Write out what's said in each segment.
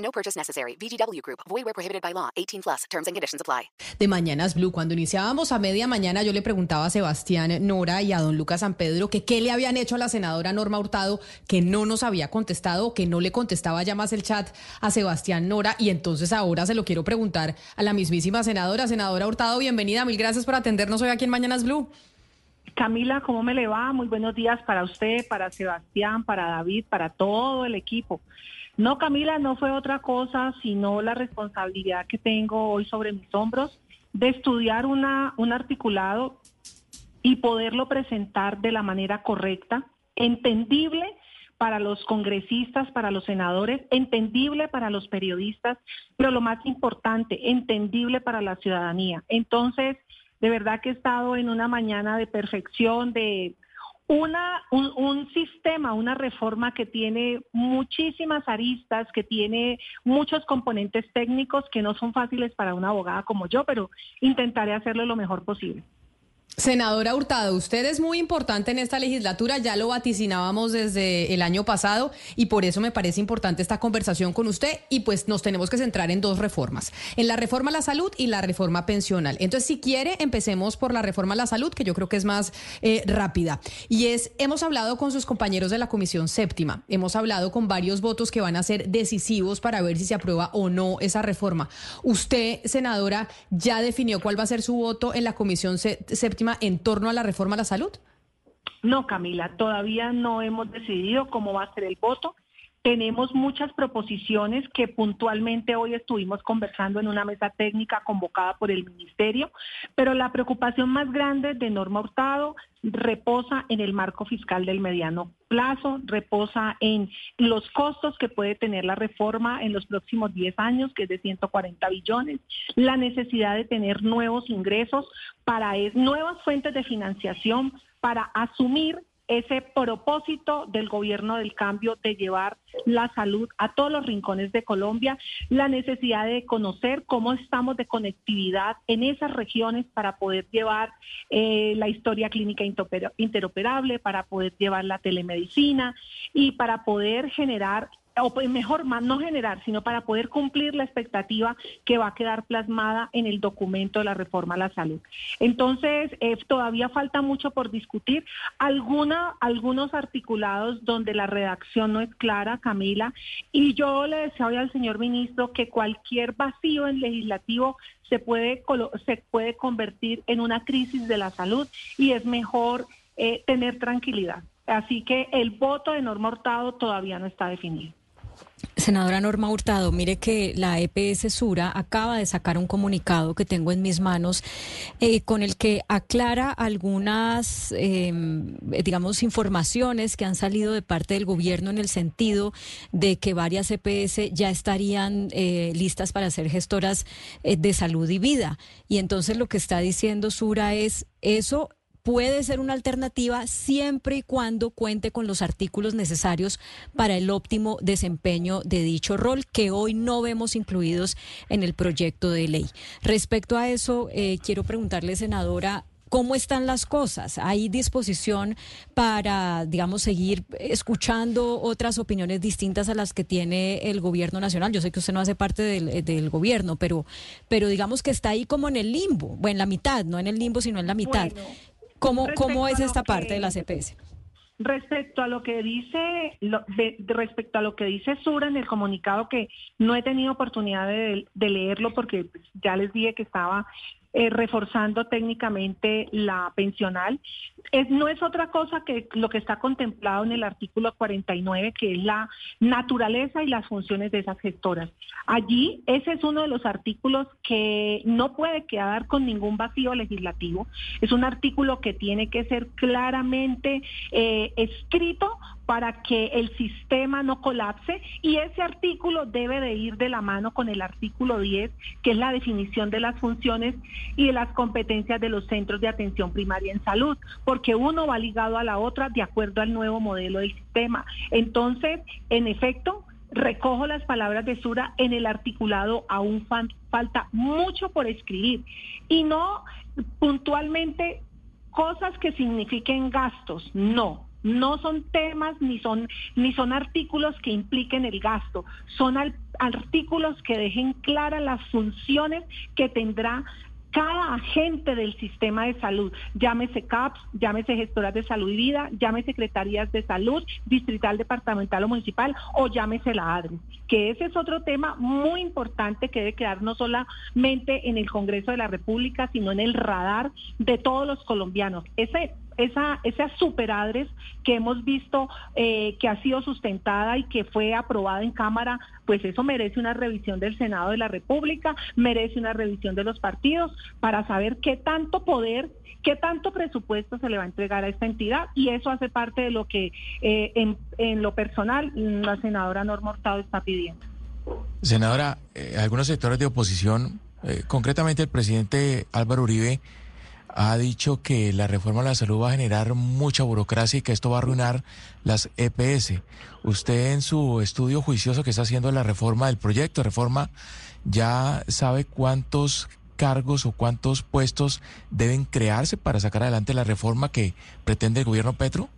No purchase necessary. VGW Group. Void where prohibited by law. 18 plus. Terms and conditions apply. De Mañanas Blue, cuando iniciábamos a media mañana, yo le preguntaba a Sebastián Nora y a don Lucas San Pedro que qué le habían hecho a la senadora Norma Hurtado, que no nos había contestado, que no le contestaba ya más el chat a Sebastián Nora. Y entonces ahora se lo quiero preguntar a la mismísima senadora. Senadora Hurtado, bienvenida. Mil gracias por atendernos hoy aquí en Mañanas Blue. Camila, ¿cómo me le va? Muy buenos días para usted, para Sebastián, para David, para todo el equipo. No, Camila, no fue otra cosa sino la responsabilidad que tengo hoy sobre mis hombros de estudiar una, un articulado y poderlo presentar de la manera correcta, entendible para los congresistas, para los senadores, entendible para los periodistas, pero lo más importante, entendible para la ciudadanía. Entonces, de verdad que he estado en una mañana de perfección, de una, un, un, sistema, una reforma que tiene muchísimas aristas, que tiene muchos componentes técnicos que no son fáciles para una abogada como yo, pero intentaré hacerlo lo mejor posible. Senadora Hurtado, usted es muy importante en esta legislatura, ya lo vaticinábamos desde el año pasado y por eso me parece importante esta conversación con usted y pues nos tenemos que centrar en dos reformas, en la reforma a la salud y la reforma pensional. Entonces, si quiere, empecemos por la reforma a la salud, que yo creo que es más eh, rápida. Y es, hemos hablado con sus compañeros de la Comisión Séptima, hemos hablado con varios votos que van a ser decisivos para ver si se aprueba o no esa reforma. Usted, senadora, ya definió cuál va a ser su voto en la Comisión Séptima en torno a la reforma a la salud? No, Camila, todavía no hemos decidido cómo va a ser el voto. Tenemos muchas proposiciones que puntualmente hoy estuvimos conversando en una mesa técnica convocada por el Ministerio, pero la preocupación más grande de Norma Hurtado reposa en el marco fiscal del mediano plazo, reposa en los costos que puede tener la reforma en los próximos 10 años, que es de 140 billones, la necesidad de tener nuevos ingresos para nuevas fuentes de financiación para asumir ese propósito del gobierno del cambio de llevar la salud a todos los rincones de Colombia, la necesidad de conocer cómo estamos de conectividad en esas regiones para poder llevar eh, la historia clínica interoperable, para poder llevar la telemedicina y para poder generar o pues, mejor más no generar, sino para poder cumplir la expectativa que va a quedar plasmada en el documento de la reforma a la salud. Entonces, eh, todavía falta mucho por discutir. Alguna, algunos articulados donde la redacción no es clara, Camila, y yo le deseo al señor ministro que cualquier vacío en legislativo se puede, se puede convertir en una crisis de la salud y es mejor eh, tener tranquilidad. Así que el voto de Norma Hurtado todavía no está definido. Senadora Norma Hurtado, mire que la EPS Sura acaba de sacar un comunicado que tengo en mis manos eh, con el que aclara algunas, em, digamos, informaciones que han salido de parte del gobierno en el sentido de que varias EPS ya estarían eh, listas para ser gestoras eh, de salud y vida. Y entonces lo que está diciendo Sura es eso puede ser una alternativa siempre y cuando cuente con los artículos necesarios para el óptimo desempeño de dicho rol que hoy no vemos incluidos en el proyecto de ley. Respecto a eso, eh, quiero preguntarle, senadora, ¿Cómo están las cosas? ¿Hay disposición para, digamos, seguir escuchando otras opiniones distintas a las que tiene el gobierno nacional? Yo sé que usted no hace parte del, gobierno, pero, pero digamos que está ahí como en el limbo, o en la mitad, no en el limbo, sino en la mitad. ¿Cómo, cómo es esta parte de la CPS? Respecto a lo que dice, respecto a lo que dice Sura en el comunicado que no he tenido oportunidad de, leerlo porque ya les dije que estaba eh, reforzando técnicamente la pensional. No es otra cosa que lo que está contemplado en el artículo 49, que es la naturaleza y las funciones de esas gestoras. Allí, ese es uno de los artículos que no puede quedar con ningún vacío legislativo. Es un artículo que tiene que ser claramente eh, escrito para que el sistema no colapse y ese artículo debe de ir de la mano con el artículo 10, que es la definición de las funciones y de las competencias de los centros de atención primaria en salud, porque uno va ligado a la otra de acuerdo al nuevo modelo del sistema. Entonces, en efecto, recojo las palabras de Sura en el articulado, aún falta mucho por escribir y no puntualmente cosas que signifiquen gastos, no. No son temas ni son ni son artículos que impliquen el gasto, son artículos que dejen claras las funciones que tendrá cada agente del sistema de salud, llámese CAPS, llámese gestoras de salud y vida, llámese secretarías de salud, distrital, departamental o municipal, o llámese la ADRE, que ese es otro tema muy importante que debe quedar no solamente en el Congreso de la República, sino en el radar de todos los colombianos. Ese esa, esa superadres que hemos visto eh, que ha sido sustentada y que fue aprobada en Cámara, pues eso merece una revisión del Senado de la República, merece una revisión de los partidos para saber qué tanto poder qué tanto presupuesto se le va a entregar a esta entidad y eso hace parte de lo que eh, en, lo personal la senadora Norma Hurtado está pidiendo. Senadora, eh, algunos sectores de oposición, concretamente el presidente Álvaro Uribe, ha dicho que la reforma de la salud va a generar mucha burocracia y que esto va a arruinar las EPS. Usted en su estudio juicioso que está haciendo la reforma del proyecto reforma, ¿ya sabe cuántos cargos o cuántos puestos deben crearse para sacar adelante la reforma que pretende el gobierno Petro?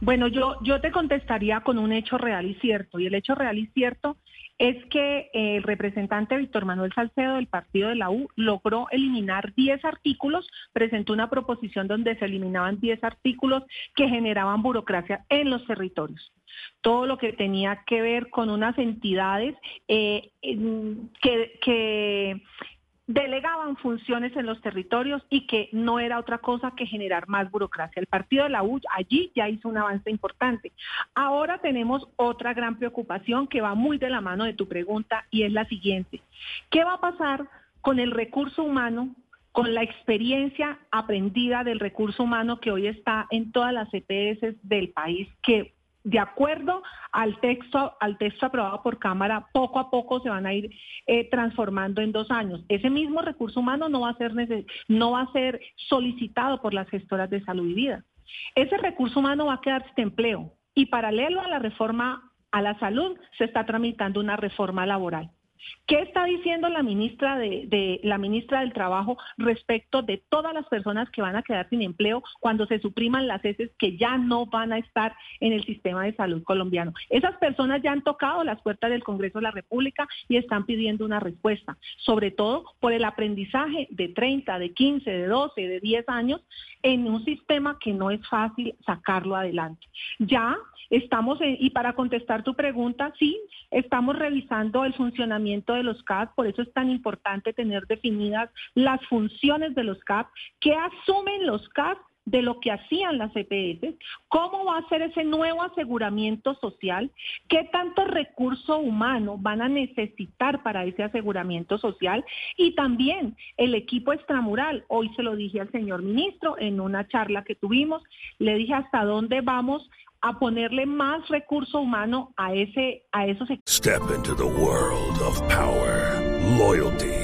Bueno, yo, yo te contestaría con un hecho real y cierto. Y el hecho real y cierto es que el representante Víctor Manuel Salcedo del partido de la U logró eliminar 10 artículos, presentó una proposición donde se eliminaban 10 artículos que generaban burocracia en los territorios. Todo lo que tenía que ver con unas entidades eh, que, que delegaban funciones en los territorios y que no era otra cosa que generar más burocracia. El partido de la U allí ya hizo un avance importante. Ahora tenemos otra gran preocupación que va muy de la mano de tu pregunta y es la siguiente. ¿Qué va a pasar con el recurso humano con la experiencia aprendida del recurso humano que hoy está en todas las EPS del país, que de acuerdo al texto, al texto aprobado por Cámara, poco a poco se van a ir eh, transformando en dos años. Ese mismo recurso humano no va a ser no va a ser solicitado por las gestoras de salud y vida. Ese recurso humano va a quedar sin empleo y paralelo a la reforma a la salud se está tramitando una reforma laboral. ¿Qué está diciendo la ministra de, la ministra del Trabajo respecto de todas las personas que van a quedar sin empleo cuando se supriman las heces que ya no van a estar en el sistema de salud colombiano? Esas personas ya han tocado las puertas del Congreso de la República y están pidiendo una respuesta, sobre todo por el aprendizaje de 30, de 15, de 12, de 10 años en un sistema que no es fácil sacarlo adelante. Ya estamos, y para contestar tu pregunta, sí, estamos revisando el funcionamiento de los CAP, por eso es tan importante tener definidas las funciones de los CAP, qué asumen los CAP de lo que hacían las EPS, cómo va a ser ese nuevo aseguramiento social, qué tanto recurso humano van a necesitar para ese aseguramiento social y también el equipo extramural. Hoy se lo dije al señor ministro en una charla que tuvimos, le dije hasta dónde vamos a ponerle más recurso humano a ese a esos Step into the world of power, loyalty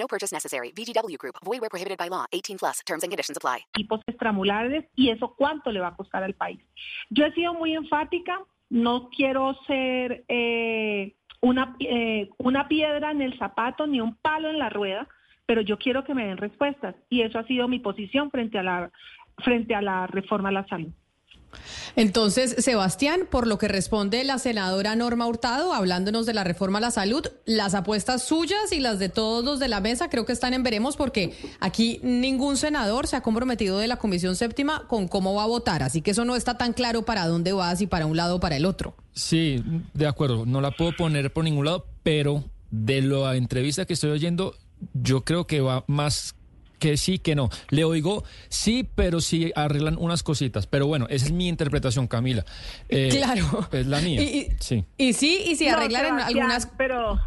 No purchase necessary. VGW Group. Void where prohibited by law. 18 plus. Terms and conditions apply. Equipos extramulares y eso cuánto le va a costar al país. Yo he sido muy enfática. No quiero ser eh, una, eh, una piedra en el zapato ni un palo en la rueda, pero yo quiero que me den respuestas y eso ha sido mi posición frente a la, frente a la reforma a la salud. Entonces, Sebastián, por lo que responde la senadora Norma Hurtado, hablándonos de la reforma a la salud, las apuestas suyas y las de todos los de la mesa creo que están en veremos porque aquí ningún senador se ha comprometido de la Comisión Séptima con cómo va a votar, así que eso no está tan claro para dónde va, si para un lado o para el otro. Sí, de acuerdo, no la puedo poner por ningún lado, pero de la entrevista que estoy oyendo, yo creo que va más que sí, que no. Le oigo sí, pero sí arreglan unas cositas. Pero bueno, esa es mi interpretación, Camila. Eh, claro. Es la mía. Y, sí. y sí, y si No, arreglan Sebastián, algunas... Pero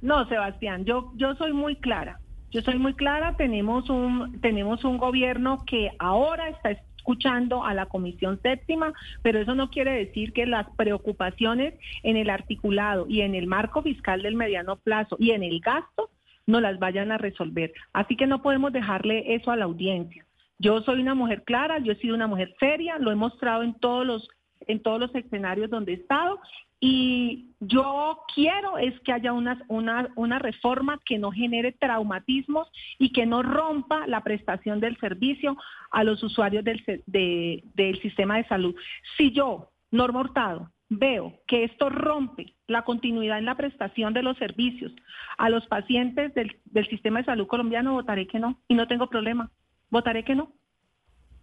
no, Sebastián, yo yo soy muy clara. Yo soy muy clara. Tenemos un tenemos un gobierno que ahora está escuchando a la Comisión Séptima, pero eso no quiere decir que las preocupaciones en el articulado y en el marco fiscal del mediano plazo y en el gasto no las vayan a resolver. Así que no podemos dejarle eso a la audiencia. Yo soy una mujer clara, yo he sido una mujer seria, lo he mostrado en todos los en todos los escenarios donde he estado y yo quiero es que haya una, reforma que no genere traumatismos y que no rompa la prestación del servicio a los usuarios del, de- del sistema de salud. Si yo, Norma Hurtado, veo que esto rompe la continuidad en la prestación de los servicios a los pacientes del, sistema de salud colombiano, votaré que no y no tengo problema. Votaré que no.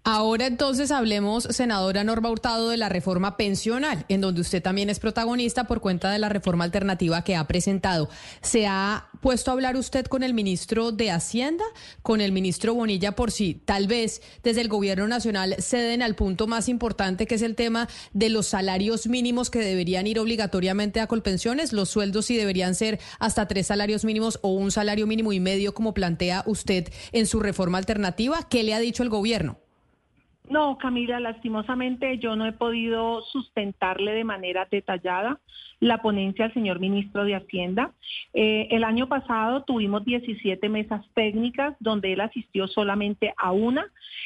Ahora entonces hablemos, senadora Norma Hurtado, de la reforma pensional, en donde usted también es protagonista por cuenta de la reforma alternativa que ha presentado. ¿Se ha puesto a hablar usted con el ministro de Hacienda, con el ministro Bonilla, por si tal vez desde el gobierno nacional ceden al punto más importante, que es el tema de los salarios mínimos que deberían ir obligatoriamente a Colpensiones? Los sueldos sí deberían ser hasta tres salarios mínimos o un salario mínimo y medio, como plantea usted en su reforma alternativa. ¿Qué le ha dicho el gobierno? No, Camila, lastimosamente yo no he podido sustentarle de manera detallada la ponencia al señor ministro de Hacienda. Eh, el año pasado tuvimos 17 mesas técnicas donde él asistió solamente a una.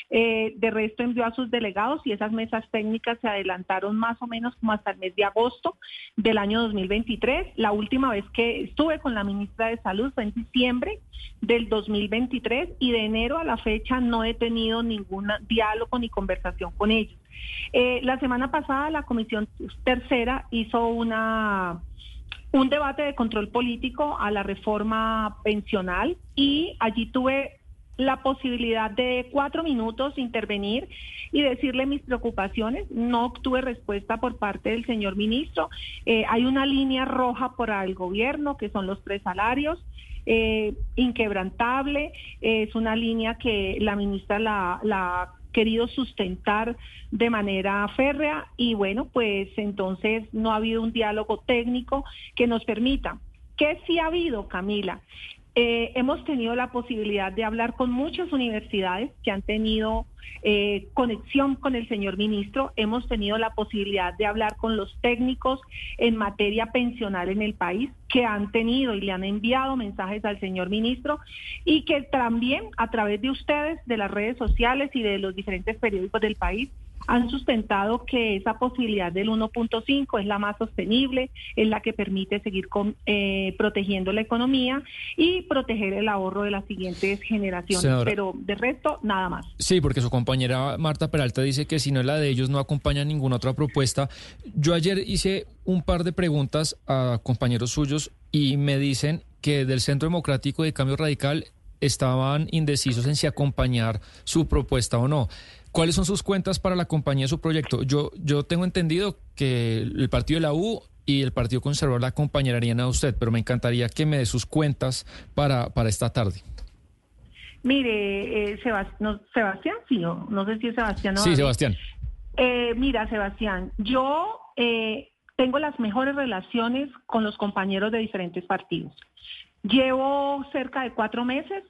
Eh, de resto envió a sus delegados y esas mesas técnicas se adelantaron más o menos como hasta el mes de agosto del año 2023. La última vez que estuve con la ministra de Salud fue en diciembre del 2023 y de enero a la fecha no he tenido ningún diálogo ni conversación con ellos. Eh, la semana pasada la Comisión Tercera hizo una un debate de control político a la reforma pensional y allí tuve la posibilidad de cuatro minutos intervenir y decirle mis preocupaciones. No obtuve respuesta por parte del señor ministro. Eh, hay una línea roja para el gobierno, que son los tres salarios. Eh, inquebrantable, es una línea que la ministra la, la querido sustentar de manera férrea y bueno, pues entonces no ha habido un diálogo técnico que nos permita. ¿Qué sí ha habido, Camila? Eh, hemos tenido la posibilidad de hablar con muchas universidades que han tenido eh, conexión con el señor ministro. Hemos tenido la posibilidad de hablar con los técnicos en materia pensional en el país que han tenido y le han enviado mensajes al señor ministro y que también a través de ustedes, de las redes sociales y de los diferentes periódicos del país, han sustentado que esa posibilidad del 1.5 es la más sostenible, es la que permite seguir con, eh, protegiendo la economía y proteger el ahorro de las siguientes generaciones. Pero de resto, nada más. Sí, porque su compañera Marta Peralta dice que si no es la de ellos no acompaña ninguna otra propuesta. Yo ayer hice un par de preguntas a compañeros suyos y me dicen que del Centro Democrático de Cambio Radical estaban indecisos en si acompañar su propuesta o no. ¿Cuáles son sus cuentas para la compañía de su proyecto? Yo, yo tengo entendido que el partido de la U y el Partido Conservador la acompañarían a usted, pero me encantaría que me dé sus cuentas para, para esta tarde. Mire, eh, Sebas- no, Sebastián, sí, no, no sé si es Sebastián o Sí. Sebastián. Eh, mira, Sebastián, yo eh, tengo las mejores relaciones con los compañeros de diferentes partidos. Llevo cerca de cuatro meses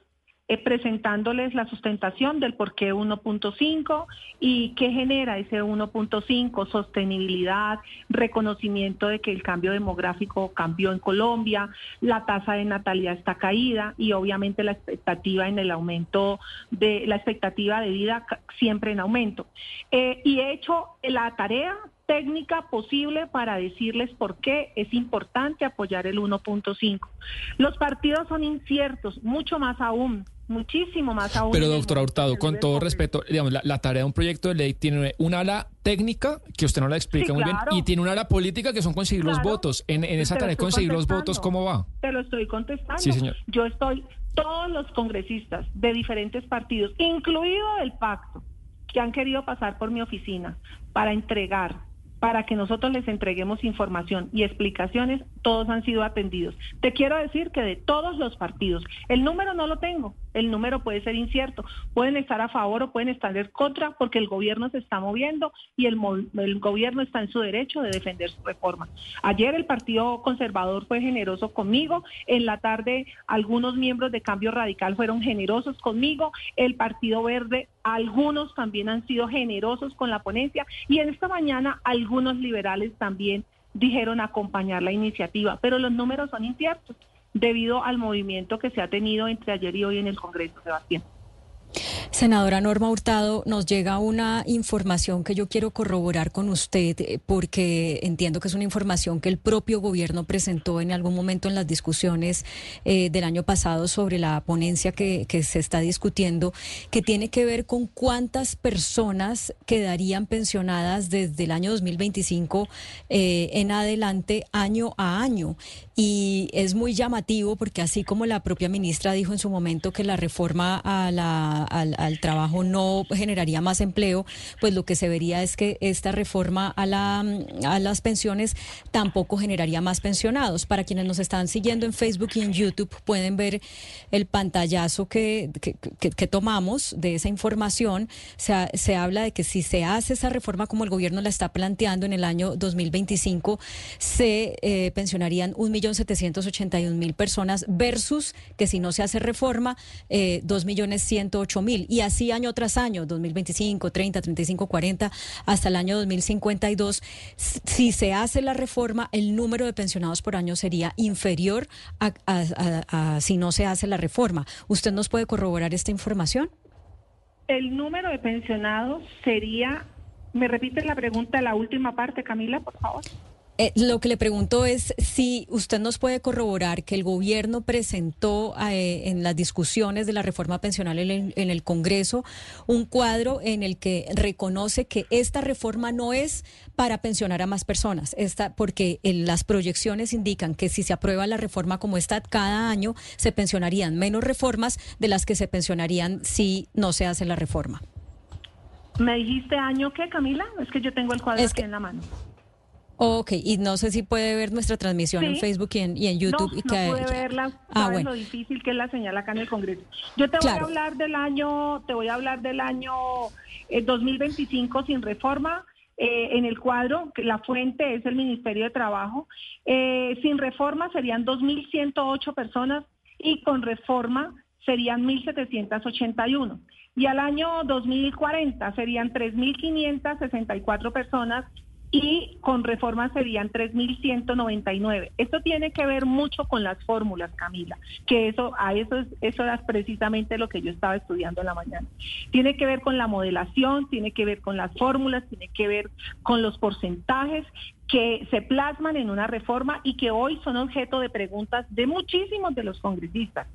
eh, presentándoles la sustentación del por qué 1.5 y qué genera ese 1.5, sostenibilidad, reconocimiento de que el cambio demográfico cambió en Colombia, la tasa de natalidad está caída y obviamente la expectativa en el aumento de la expectativa de vida siempre en aumento. Eh, y he hecho la tarea técnica posible para decirles por qué es importante apoyar el 1.5. Los partidos son inciertos, mucho más aún muchísimo más aún. Pero doctora Hurtado, con todo respeto, digamos, la, la tarea de un proyecto de ley tiene una ala técnica que usted no la explica Sí, muy claro. bien y tiene una ala política que son conseguir los votos. En, en esa tarea de conseguir los votos, ¿cómo va? Te lo estoy contestando. Sí, señor. Yo estoy, todos los congresistas de diferentes partidos, incluido el pacto, que han querido pasar por mi oficina para entregar, para que nosotros les entreguemos información y explicaciones, todos han sido atendidos. Te quiero decir que de todos los partidos, el número no lo tengo, el número puede ser incierto, pueden estar a favor o pueden estar en contra porque el gobierno se está moviendo y el, gobierno está en su derecho de defender su reforma. Ayer el Partido Conservador fue generoso conmigo, en la tarde algunos miembros de Cambio Radical fueron generosos conmigo, el Partido Verde, algunos también han sido generosos con la ponencia y en esta mañana algunos liberales también dijeron acompañar la iniciativa, pero los números son inciertos debido al movimiento que se ha tenido entre ayer y hoy en el Congreso, Sebastián. Senadora Norma Hurtado, nos llega una información que yo quiero corroborar con usted eh, porque entiendo que es una información que el propio gobierno presentó en algún momento en las discusiones eh, del año pasado sobre la ponencia que, se está discutiendo, que tiene que ver con cuántas personas quedarían pensionadas desde el año 2025 eh, en adelante, año a año. Y es muy llamativo porque así como la propia ministra dijo en su momento que la reforma a la, al trabajo no generaría más empleo, pues lo que se vería es que esta reforma a, la, las pensiones tampoco generaría más pensionados. Para quienes nos están siguiendo en Facebook y en YouTube pueden ver el pantallazo que, tomamos de esa información. Se, se habla de que si se hace esa reforma como el gobierno la está planteando en el año 2025, se eh, pensionarían 1.781.000 personas versus que si no se hace reforma, eh, 2.108.000. Y así año tras año, 2025, 30, 35, 40, hasta el año 2052. S- Si se hace la reforma, el número de pensionados por año sería inferior a- a si no se hace la reforma. ¿Usted nos puede corroborar esta información? El número de pensionados sería, ¿me repites la pregunta, la última parte, Camila, por favor? Eh, lo que le pregunto es si usted nos puede corroborar que el gobierno presentó eh, en las discusiones de la reforma pensional en el, en el Congreso un cuadro en el que reconoce que esta reforma no es para pensionar a más personas, esta, porque en las proyecciones indican que si se aprueba la reforma como está cada año, se pensionarían menos reformas de las que se pensionarían si no se hace la reforma. ¿Me dijiste año qué, Camila? Es que yo tengo el cuadro Es aquí que- en la mano. Ok, y no sé si puede ver nuestra transmisión en Sí. Facebook y en, y en YouTube. No, y no que- pude verla. Ah, Sabes bueno. lo difícil que es la señal acá en el Congreso. Yo te Claro. voy a hablar del año, te voy a hablar del año eh, 2025 sin reforma. eh, en el cuadro, que la fuente es el Ministerio de Trabajo. Eh, sin reforma serían 2.108 personas y con reforma serían 1.781. Y al año 2040 serían 3.564 personas y con reforma serían 3.199. Esto tiene que ver mucho con las fórmulas, Camila, que eso a eso es, eso es precisamente lo que yo estaba estudiando en la mañana. Tiene que ver con la modelación, tiene que ver con las fórmulas, tiene que ver con los porcentajes que se plasman en una reforma y que hoy son objeto de preguntas de muchísimos de los congresistas.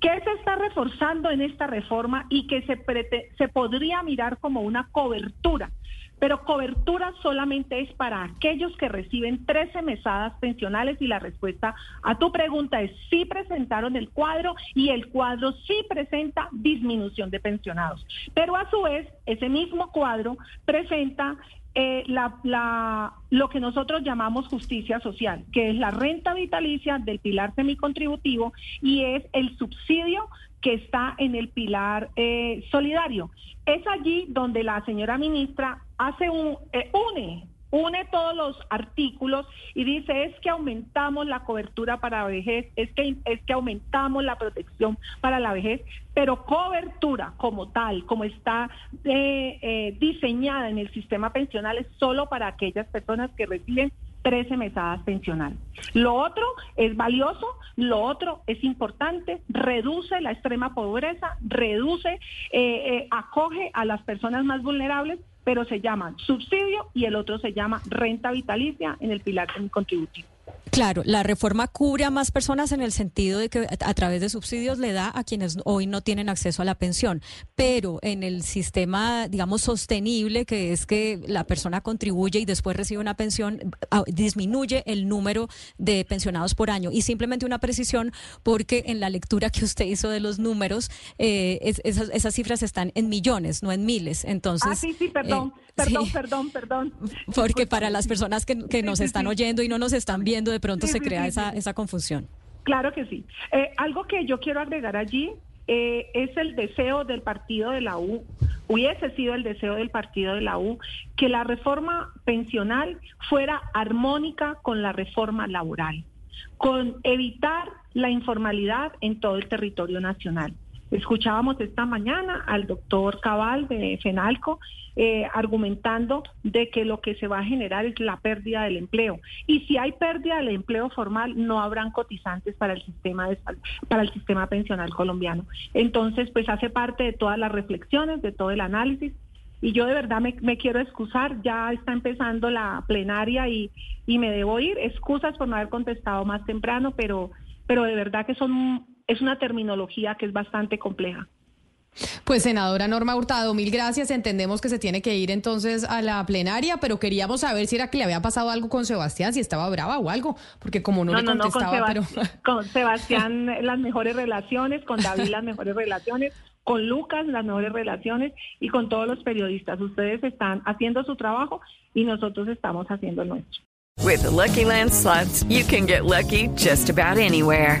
¿Qué se está reforzando en esta reforma y que se, prete- se podría mirar como una cobertura? Pero cobertura solamente es para aquellos que reciben 13 mesadas pensionales y la respuesta a tu pregunta es sí presentaron el cuadro y el cuadro sí presenta disminución de pensionados. Pero a su vez, ese mismo cuadro presenta eh, la, la- lo que nosotros llamamos justicia social, que es la renta vitalicia del pilar semicontributivo y es el subsidio que está en el pilar eh, solidario. Es allí donde la señora ministra hace un, eh, une, une todos los artículos y dice es que aumentamos la cobertura para vejez, es que, es que aumentamos la protección para la vejez, pero cobertura como tal, como está eh, eh, diseñada en el sistema pensional, es solo para aquellas personas que reciben 13 mesadas pensionales. Lo otro es valioso, lo otro es importante, reduce la extrema pobreza, reduce, eh, acoge a las personas más vulnerables, pero se llama subsidio y el otro se llama renta vitalicia en el pilar contributivo. Claro, la reforma cubre a más personas en el sentido de que a través de subsidios le da a quienes hoy no tienen acceso a la pensión, pero en el sistema, digamos, sostenible, que es que la persona contribuye y después recibe una pensión, disminuye el número de pensionados por año. Y simplemente una precisión, porque en la lectura que usted hizo de los números, eh, esas, cifras están en millones, no en miles. Entonces, ah, sí, sí, perdón, eh, perdón, perdón, perdón. Porque para las personas que, que nos están oyendo y no nos están viendo, de pronto se crea esa, esa confusión. Claro que sí. Eh, algo que yo quiero agregar allí eh, es el deseo del partido de la U, hubiese sido el deseo del partido de la U, que la reforma pensional fuera armónica con la reforma laboral, con evitar la informalidad en todo el territorio nacional. Escuchábamos esta mañana al doctor Cabal de FENALCO eh, argumentando de que lo que se va a generar es la pérdida del empleo. Y si hay pérdida del empleo formal, no habrán cotizantes para el sistema de para el sistema pensional colombiano. Entonces, pues hace parte de todas las reflexiones, de todo el análisis. Y yo de verdad me, me quiero excusar, ya está empezando la plenaria y, y me debo ir. Excusas por no haber contestado más temprano, pero, pero de verdad que son es una terminología que es bastante compleja. Pues senadora Norma Hurtado, mil gracias. Entendemos que se tiene que ir entonces a la plenaria, pero queríamos saber si era que le había pasado algo con Sebastián, si estaba brava o algo, porque como no, le contestaba, con, con Sebastián las mejores relaciones, con David las mejores relaciones, con Lucas las mejores relaciones y con todos los periodistas. Ustedes están haciendo su trabajo y nosotros estamos haciendo el nuestro. With Lucky Land slots, you can get lucky just about anywhere.